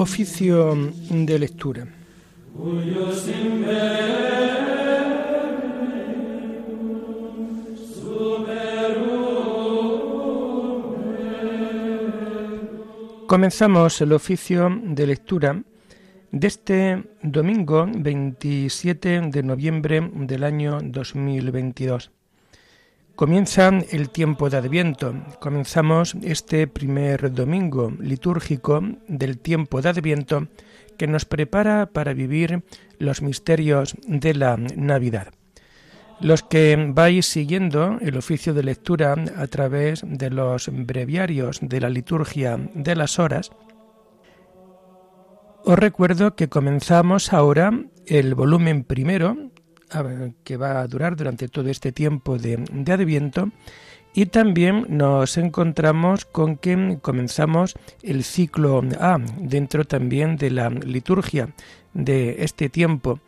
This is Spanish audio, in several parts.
Oficio de lectura. Comenzamos el oficio de lectura de este domingo 27 de noviembre del año 2022. Comienza el tiempo de Adviento. Comenzamos este primer domingo litúrgico del tiempo de Adviento que nos prepara para vivir los misterios de la Navidad. Los que vais siguiendo el oficio de lectura a través de los breviarios de la liturgia de las horas, os recuerdo que comenzamos ahora el volumen primero que va a durar durante todo este tiempo de, Adviento. Y también nos encontramos con que comenzamos el ciclo A dentro también de la liturgia de este tiempo.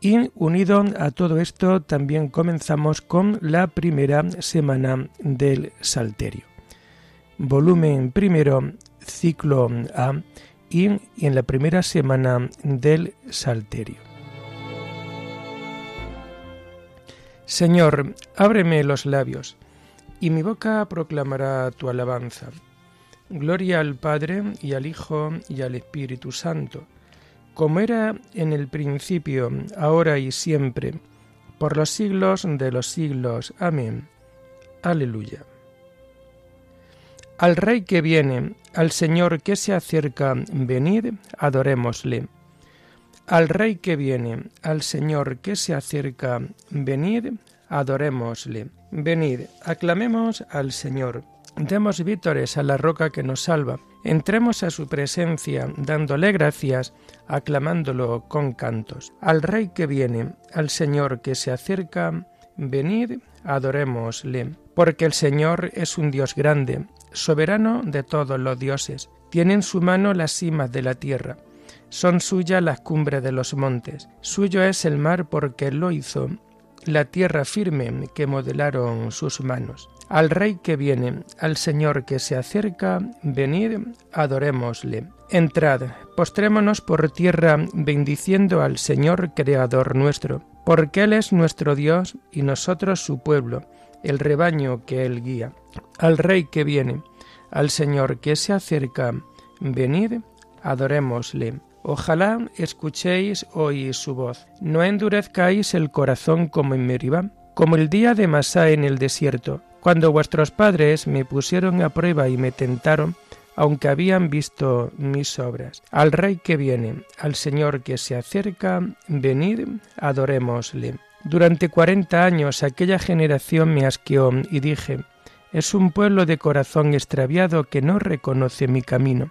Y unido a todo esto también comenzamos con la primera semana del Salterio. Volumen primero, ciclo A y en la primera semana del Salterio. Señor, ábreme los labios, y mi boca proclamará tu alabanza. Gloria al Padre y al Hijo y al Espíritu Santo, como era en el principio, ahora y siempre, por los siglos de los siglos. Amén. Aleluya. Al Rey que viene, al Señor que se acerca, venid, adorémosle. Al Rey que viene, al Señor que se acerca, venid, adorémosle. Venid, aclamemos al Señor. Demos vítores a la roca que nos salva. Entremos a su presencia dándole gracias, aclamándolo con cantos. Al Rey que viene, al Señor que se acerca, venid, adorémosle. Porque el Señor es un Dios grande, soberano de todos los dioses. Tiene en su mano las cimas de la tierra son suyas las cumbres de los montes, suyo es el mar porque lo hizo, la tierra firme que modelaron sus manos. Al Rey que viene, al Señor que se acerca, venid, adorémosle. Entrad, postrémonos por tierra, bendiciendo al Señor Creador nuestro, porque Él es nuestro Dios y nosotros su pueblo, el rebaño que Él guía. Al Rey que viene, al Señor que se acerca, venid, adorémosle. Ojalá escuchéis hoy su voz. No endurezcáis el corazón como en Meribá, como el día de Masá en el desierto, cuando vuestros padres me pusieron a prueba y me tentaron, aunque habían visto mis obras. Al Rey que viene, al Señor que se acerca, venid, adorémosle. Durante cuarenta años aquella generación me asqueó y dije, es un pueblo de corazón extraviado que no reconoce mi camino.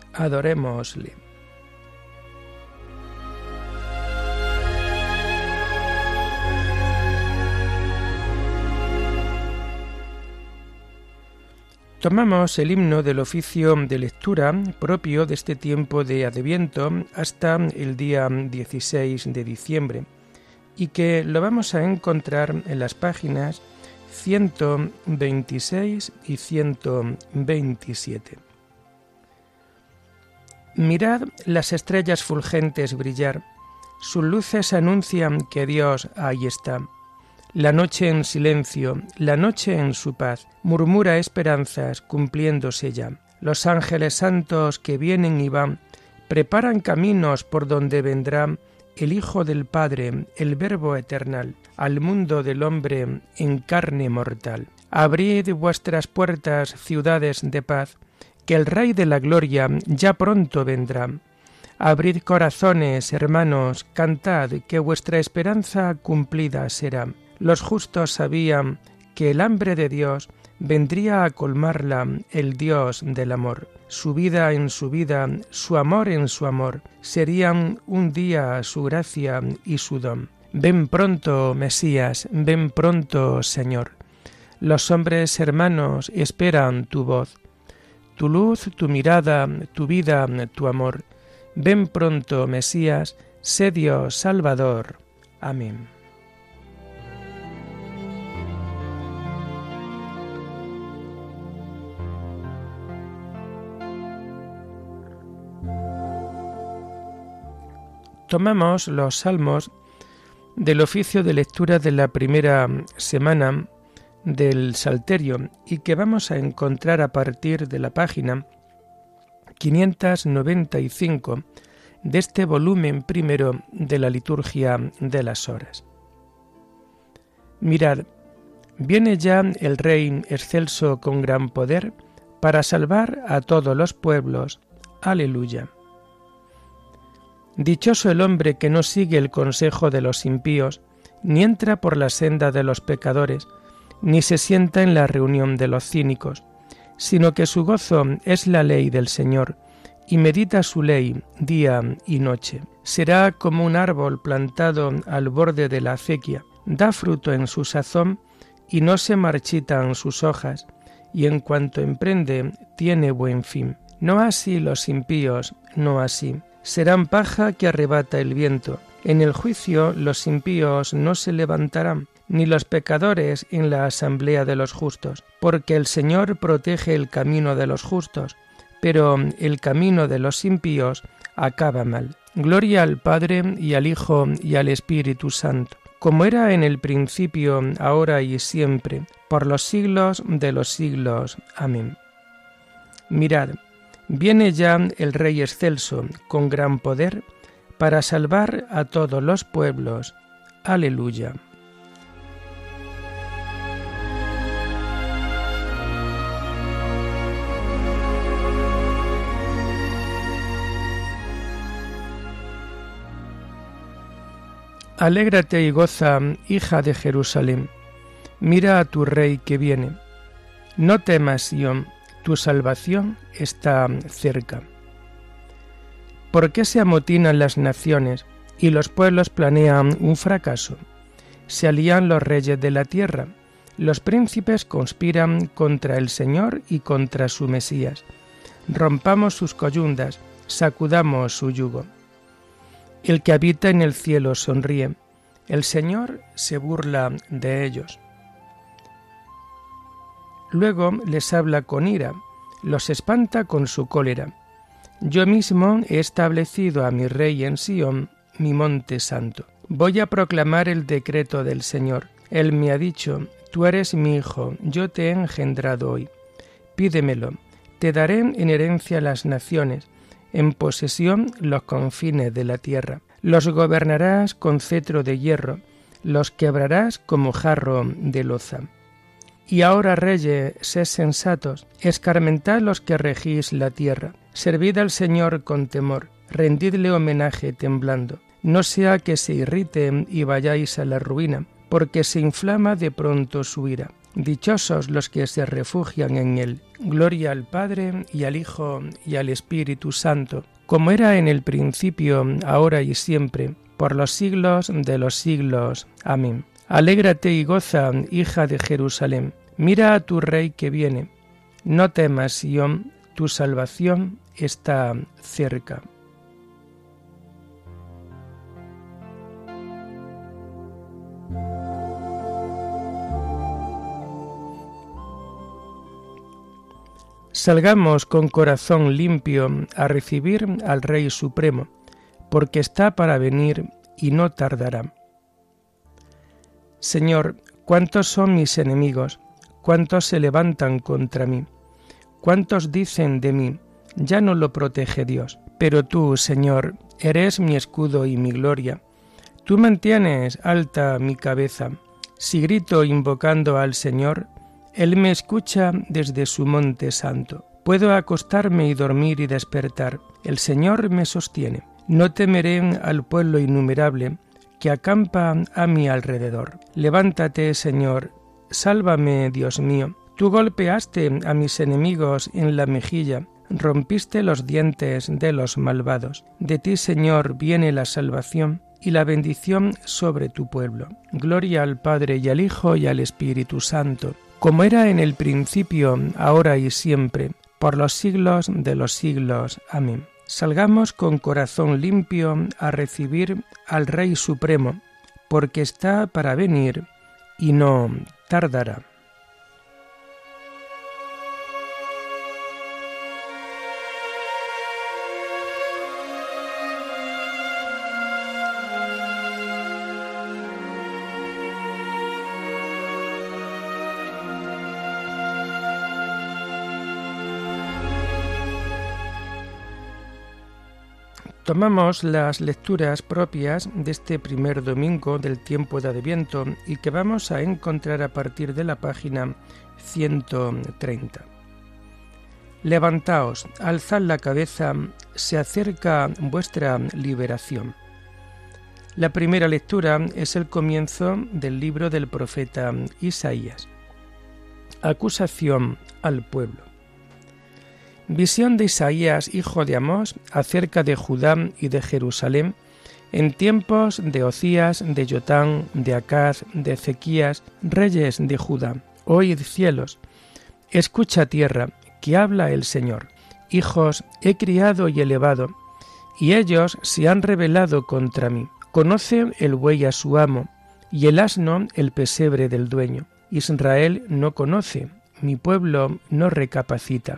adorémosle. Tomamos el himno del oficio de lectura propio de este tiempo de Adviento hasta el día 16 de diciembre y que lo vamos a encontrar en las páginas 126 y 127. Mirad las estrellas fulgentes brillar, sus luces anuncian que Dios ahí está. La noche en silencio, la noche en su paz, murmura esperanzas cumpliéndose ya. Los ángeles santos que vienen y van, preparan caminos por donde vendrá el Hijo del Padre, el Verbo eternal, al mundo del hombre en carne mortal. Abrid vuestras puertas, ciudades de paz, el Rey de la Gloria ya pronto vendrá. Abrid corazones, hermanos, cantad, que vuestra esperanza cumplida será. Los justos sabían que el hambre de Dios vendría a colmarla el Dios del amor. Su vida en su vida, su amor en su amor, serían un día su gracia y su don. Ven pronto, Mesías, ven pronto, Señor. Los hombres hermanos esperan tu voz, tu luz, tu mirada, tu vida, tu amor. Ven pronto, Mesías, sé Dios Salvador. Amén. Tomamos los salmos del oficio de lectura de la primera semana del Salterio y que vamos a encontrar a partir de la página 595 de este volumen primero de la liturgia de las horas. Mirad, viene ya el Rey excelso con gran poder para salvar a todos los pueblos. Aleluya. Dichoso el hombre que no sigue el consejo de los impíos, ni entra por la senda de los pecadores, ni se sienta en la reunión de los cínicos, sino que su gozo es la ley del Señor, y medita su ley día y noche. Será como un árbol plantado al borde de la acequia, da fruto en su sazón, y no se marchitan sus hojas, y en cuanto emprende tiene buen fin. No así los impíos, no así. Serán paja que arrebata el viento. En el juicio los impíos no se levantarán, ni los pecadores en la asamblea de los justos, porque el Señor protege el camino de los justos, pero el camino de los impíos acaba mal. Gloria al Padre y al Hijo y al Espíritu Santo, como era en el principio, ahora y siempre, por los siglos de los siglos. Amén. Mirad, viene ya el Rey excelso, con gran poder, para salvar a todos los pueblos. Aleluya. Alégrate y goza, hija de Jerusalén. Mira a tu rey que viene. No temas, Sion, tu salvación está cerca. ¿Por qué se amotinan las naciones y los pueblos planean un fracaso? Se alían los reyes de la tierra, los príncipes conspiran contra el Señor y contra su Mesías. Rompamos sus coyundas, sacudamos su yugo. El que habita en el cielo sonríe, el Señor se burla de ellos. Luego les habla con ira, los espanta con su cólera. Yo mismo he establecido a mi rey en Sión, mi monte santo. Voy a proclamar el decreto del Señor. Él me ha dicho, tú eres mi hijo, yo te he engendrado hoy. Pídemelo, te daré en herencia las naciones, en posesión los confines de la tierra. Los gobernarás con cetro de hierro, los quebrarás como jarro de loza. Y ahora, reyes, sed sensatos, escarmentad los que regís la tierra, servid al Señor con temor, rendidle homenaje temblando, no sea que se irrite y vayáis a la ruina, porque se inflama de pronto su ira. Dichosos los que se refugian en él. Gloria al Padre y al Hijo y al Espíritu Santo, como era en el principio, ahora y siempre, por los siglos de los siglos. Amén. Alégrate y goza, hija de Jerusalén. Mira a tu Rey que viene. No temas, Sión, tu salvación está cerca. Salgamos con corazón limpio a recibir al Rey Supremo, porque está para venir y no tardará. Señor, ¿cuántos son mis enemigos? ¿Cuántos se levantan contra mí? ¿Cuántos dicen de mí, ya no lo protege Dios? Pero tú, Señor, eres mi escudo y mi gloria. Tú mantienes alta mi cabeza. Si grito invocando al Señor, él me escucha desde su monte santo. Puedo acostarme y dormir y despertar. El Señor me sostiene. No temeré al pueblo innumerable que acampa a mi alrededor. Levántate, Señor, sálvame, Dios mío. Tú golpeaste a mis enemigos en la mejilla, rompiste los dientes de los malvados. De ti, Señor, viene la salvación y la bendición sobre tu pueblo. Gloria al Padre y al Hijo y al Espíritu Santo, como era en el principio, ahora y siempre, por los siglos de los siglos. Amén. Salgamos con corazón limpio a recibir al Rey Supremo, porque está para venir y no tardará. Tomamos las lecturas propias de este primer domingo del tiempo de Adviento y que vamos a encontrar a partir de la página 130. Levantaos, alzad la cabeza, se acerca vuestra liberación. La primera lectura es el comienzo del libro del profeta Isaías. Acusación al pueblo. Visión de Isaías, hijo de Amós, acerca de Judá y de Jerusalén, en tiempos de Ocías, de Yotán, de Acaz, de Ezequías, reyes de Judá. Oíd cielos, escucha tierra, que habla el Señor. Hijos he criado y elevado, y ellos se han rebelado contra mí. Conoce el buey a su amo, y el asno el pesebre del dueño. Israel no conoce, mi pueblo no recapacita.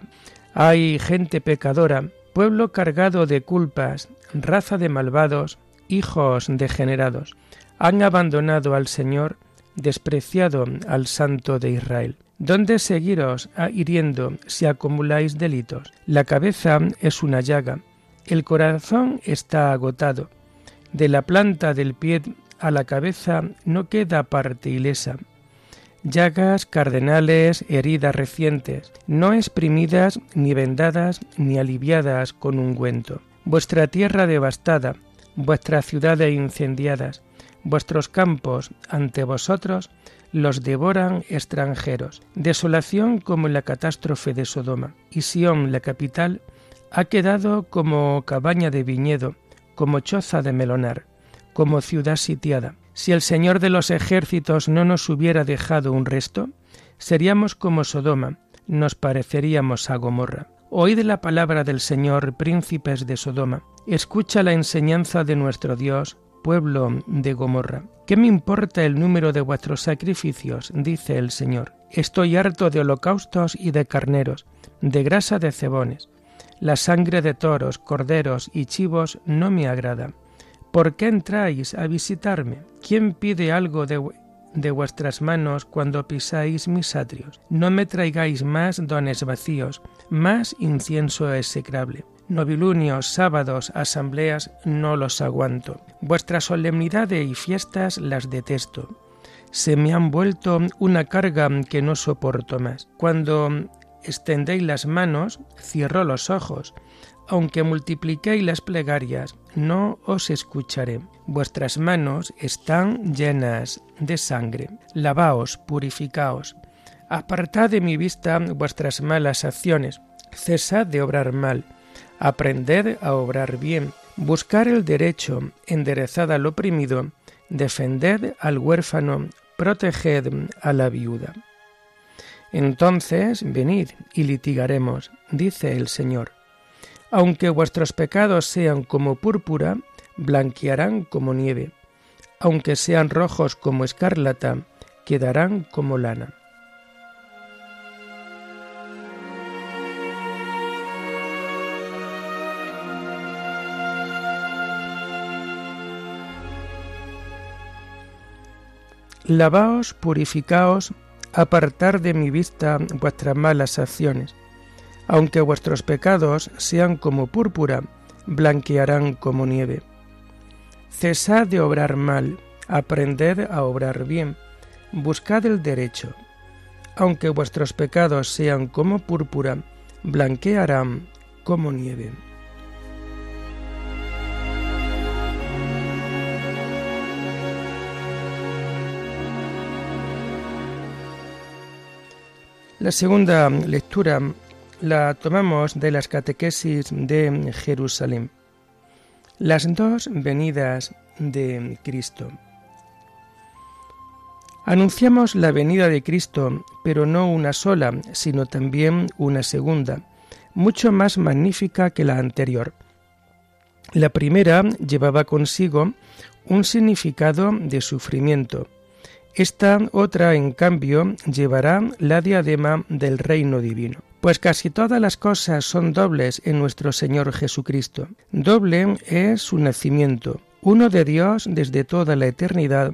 Hay gente pecadora, pueblo cargado de culpas, raza de malvados, hijos degenerados. Han abandonado al Señor, despreciado al Santo de Israel. ¿Dónde seguiros hiriendo si acumuláis delitos? La cabeza es una llaga, el corazón está agotado. De la planta del pie a la cabeza no queda parte ilesa llagas cardenales, heridas recientes, no exprimidas ni vendadas ni aliviadas con ungüento. Vuestra tierra devastada, vuestras ciudades incendiadas, vuestros campos ante vosotros los devoran extranjeros. Desolación como la catástrofe de Sodoma. Y Sión, la capital, ha quedado como cabaña de viñedo, como choza de melonar, como ciudad sitiada. Si el Señor de los ejércitos no nos hubiera dejado un resto, seríamos como Sodoma, nos pareceríamos a Gomorra. Oíd la palabra del Señor, príncipes de Sodoma. Escucha la enseñanza de nuestro Dios, pueblo de Gomorra. ¿Qué me importa el número de vuestros sacrificios? dice el Señor. Estoy harto de holocaustos y de carneros, de grasa de cebones. La sangre de toros, corderos y chivos no me agrada. ¿Por qué entráis a visitarme? ¿Quién pide algo de, vuestras manos cuando pisáis mis atrios? No me traigáis más dones vacíos, más incienso execrable. Novilunios, sábados, asambleas, no los aguanto. Vuestras solemnidades y fiestas las detesto. Se me han vuelto una carga que no soporto más. Cuando extendéis las manos, cierro los ojos aunque multipliquéis las plegarias, no os escucharé. Vuestras manos están llenas de sangre. Lavaos, purificaos. Apartad de mi vista vuestras malas acciones. Cesad de obrar mal. Aprended a obrar bien. Buscar el derecho, enderezad al oprimido, defended al huérfano, proteged a la viuda. Entonces venid y litigaremos, dice el Señor aunque vuestros pecados sean como púrpura, blanquearán como nieve. Aunque sean rojos como escarlata, quedarán como lana. Lavaos, purificaos, apartar de mi vista vuestras malas acciones aunque vuestros pecados sean como púrpura, blanquearán como nieve. Cesad de obrar mal, aprended a obrar bien, buscad el derecho. Aunque vuestros pecados sean como púrpura, blanquearán como nieve. La segunda lectura la tomamos de las catequesis de Jerusalén. Las dos venidas de Cristo. Anunciamos la venida de Cristo, pero no una sola, sino también una segunda, mucho más magnífica que la anterior. La primera llevaba consigo un significado de sufrimiento. Esta otra, en cambio, llevará la diadema del reino divino. Pues casi todas las cosas son dobles en nuestro Señor Jesucristo. Doble es su nacimiento, uno de Dios desde toda la eternidad,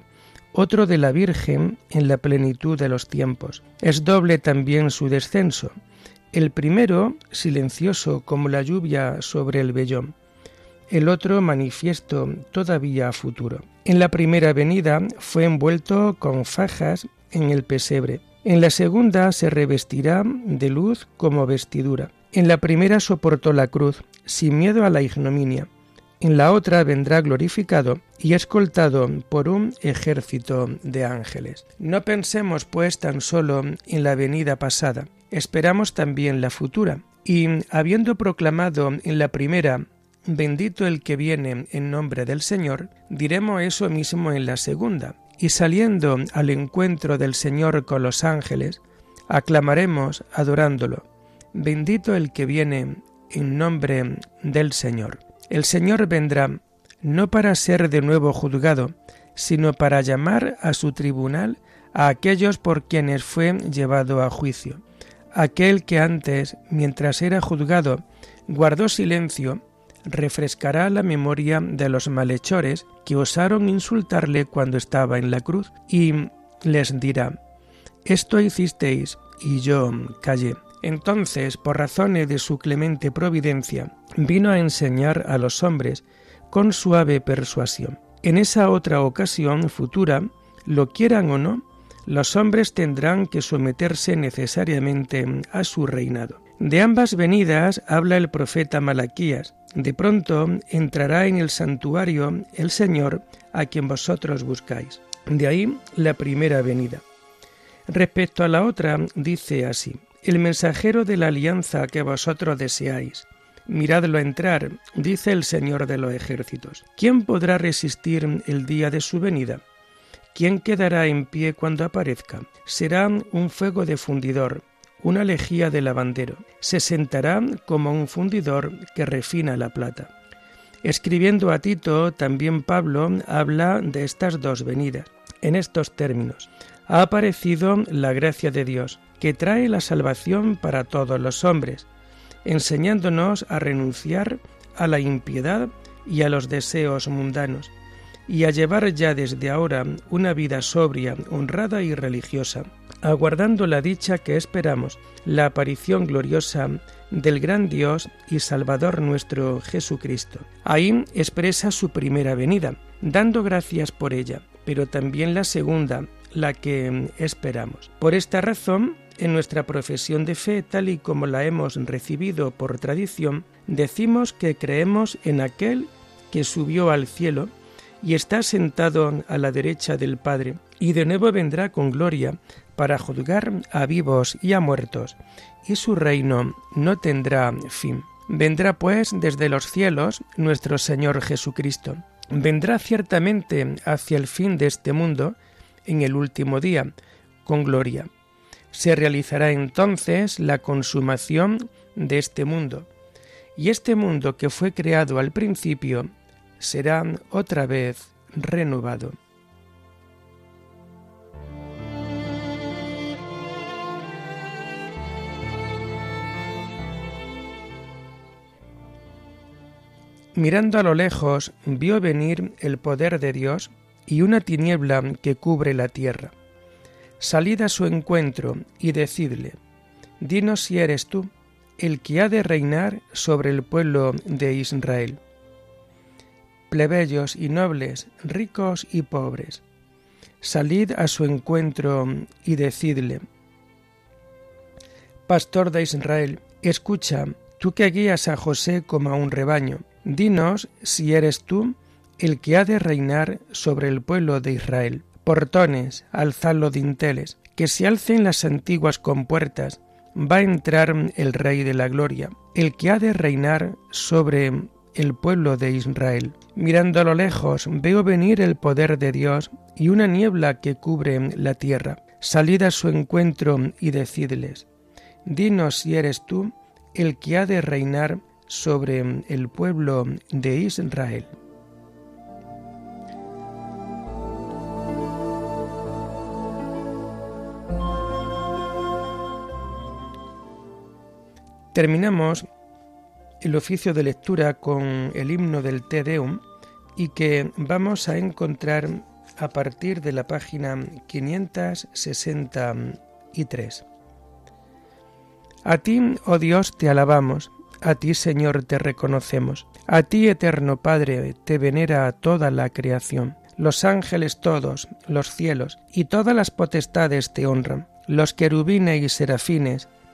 otro de la Virgen en la plenitud de los tiempos. Es doble también su descenso. El primero, silencioso como la lluvia sobre el vellón, el otro manifiesto todavía futuro. En la primera venida fue envuelto con fajas en el pesebre. En la segunda se revestirá de luz como vestidura. En la primera soportó la cruz, sin miedo a la ignominia. En la otra vendrá glorificado y escoltado por un ejército de ángeles. No pensemos pues tan solo en la venida pasada, esperamos también la futura. Y habiendo proclamado en la primera Bendito el que viene en nombre del Señor, diremos eso mismo en la segunda. Y saliendo al encuentro del Señor con los ángeles, aclamaremos adorándolo. Bendito el que viene en nombre del Señor. El Señor vendrá no para ser de nuevo juzgado, sino para llamar a su tribunal a aquellos por quienes fue llevado a juicio. Aquel que antes, mientras era juzgado, guardó silencio, refrescará la memoria de los malhechores que osaron insultarle cuando estaba en la cruz y les dirá, esto hicisteis y yo callé. Entonces, por razones de su clemente providencia, vino a enseñar a los hombres con suave persuasión. En esa otra ocasión futura, lo quieran o no, los hombres tendrán que someterse necesariamente a su reinado. De ambas venidas habla el profeta Malaquías. De pronto entrará en el santuario el Señor a quien vosotros buscáis. De ahí la primera venida. Respecto a la otra, dice así, el mensajero de la alianza que vosotros deseáis. Miradlo entrar, dice el Señor de los ejércitos. ¿Quién podrá resistir el día de su venida? ¿Quién quedará en pie cuando aparezca? Será un fuego de fundidor, una lejía de lavandero. Se sentará como un fundidor que refina la plata. Escribiendo a Tito, también Pablo habla de estas dos venidas. En estos términos, ha aparecido la gracia de Dios, que trae la salvación para todos los hombres, enseñándonos a renunciar a la impiedad y a los deseos mundanos, y a llevar ya desde ahora una vida sobria, honrada y religiosa, aguardando la dicha que esperamos, la aparición gloriosa del gran Dios y Salvador nuestro Jesucristo. Ahí expresa su primera venida, dando gracias por ella, pero también la segunda, la que esperamos. Por esta razón, en nuestra profesión de fe, tal y como la hemos recibido por tradición, decimos que creemos en aquel que subió al cielo, y está sentado a la derecha del Padre, y de nuevo vendrá con gloria para juzgar a vivos y a muertos, y su reino no tendrá fin. Vendrá pues desde los cielos nuestro Señor Jesucristo. Vendrá ciertamente hacia el fin de este mundo en el último día, con gloria. Se realizará entonces la consumación de este mundo. Y este mundo que fue creado al principio será otra vez renovado. Mirando a lo lejos, vio venir el poder de Dios y una tiniebla que cubre la tierra. Salid a su encuentro y decidle, dinos si eres tú el que ha de reinar sobre el pueblo de Israel plebeyos y nobles, ricos y pobres. Salid a su encuentro y decidle, Pastor de Israel, escucha, tú que guías a José como a un rebaño, dinos si eres tú el que ha de reinar sobre el pueblo de Israel. Portones, alzad los dinteles, que se alcen las antiguas compuertas, va a entrar el Rey de la Gloria, el que ha de reinar sobre el pueblo de Israel. Mirando a lo lejos veo venir el poder de Dios y una niebla que cubre la tierra. Salid a su encuentro y decidles, dinos si eres tú el que ha de reinar sobre el pueblo de Israel. Terminamos el oficio de lectura con el himno del Te Deum y que vamos a encontrar a partir de la página 563. A ti, oh Dios, te alabamos, a ti, Señor, te reconocemos, a ti, eterno Padre, te venera toda la creación. Los ángeles todos, los cielos y todas las potestades te honran. Los querubines y serafines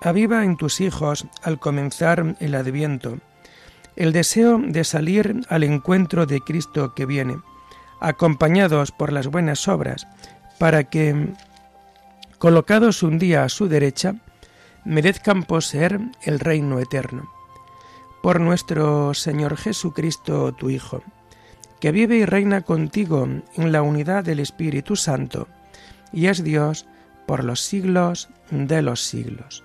Aviva en tus hijos al comenzar el adviento el deseo de salir al encuentro de Cristo que viene, acompañados por las buenas obras, para que, colocados un día a su derecha, merezcan poseer el reino eterno. Por nuestro Señor Jesucristo, tu Hijo, que vive y reina contigo en la unidad del Espíritu Santo, y es Dios por los siglos de los siglos.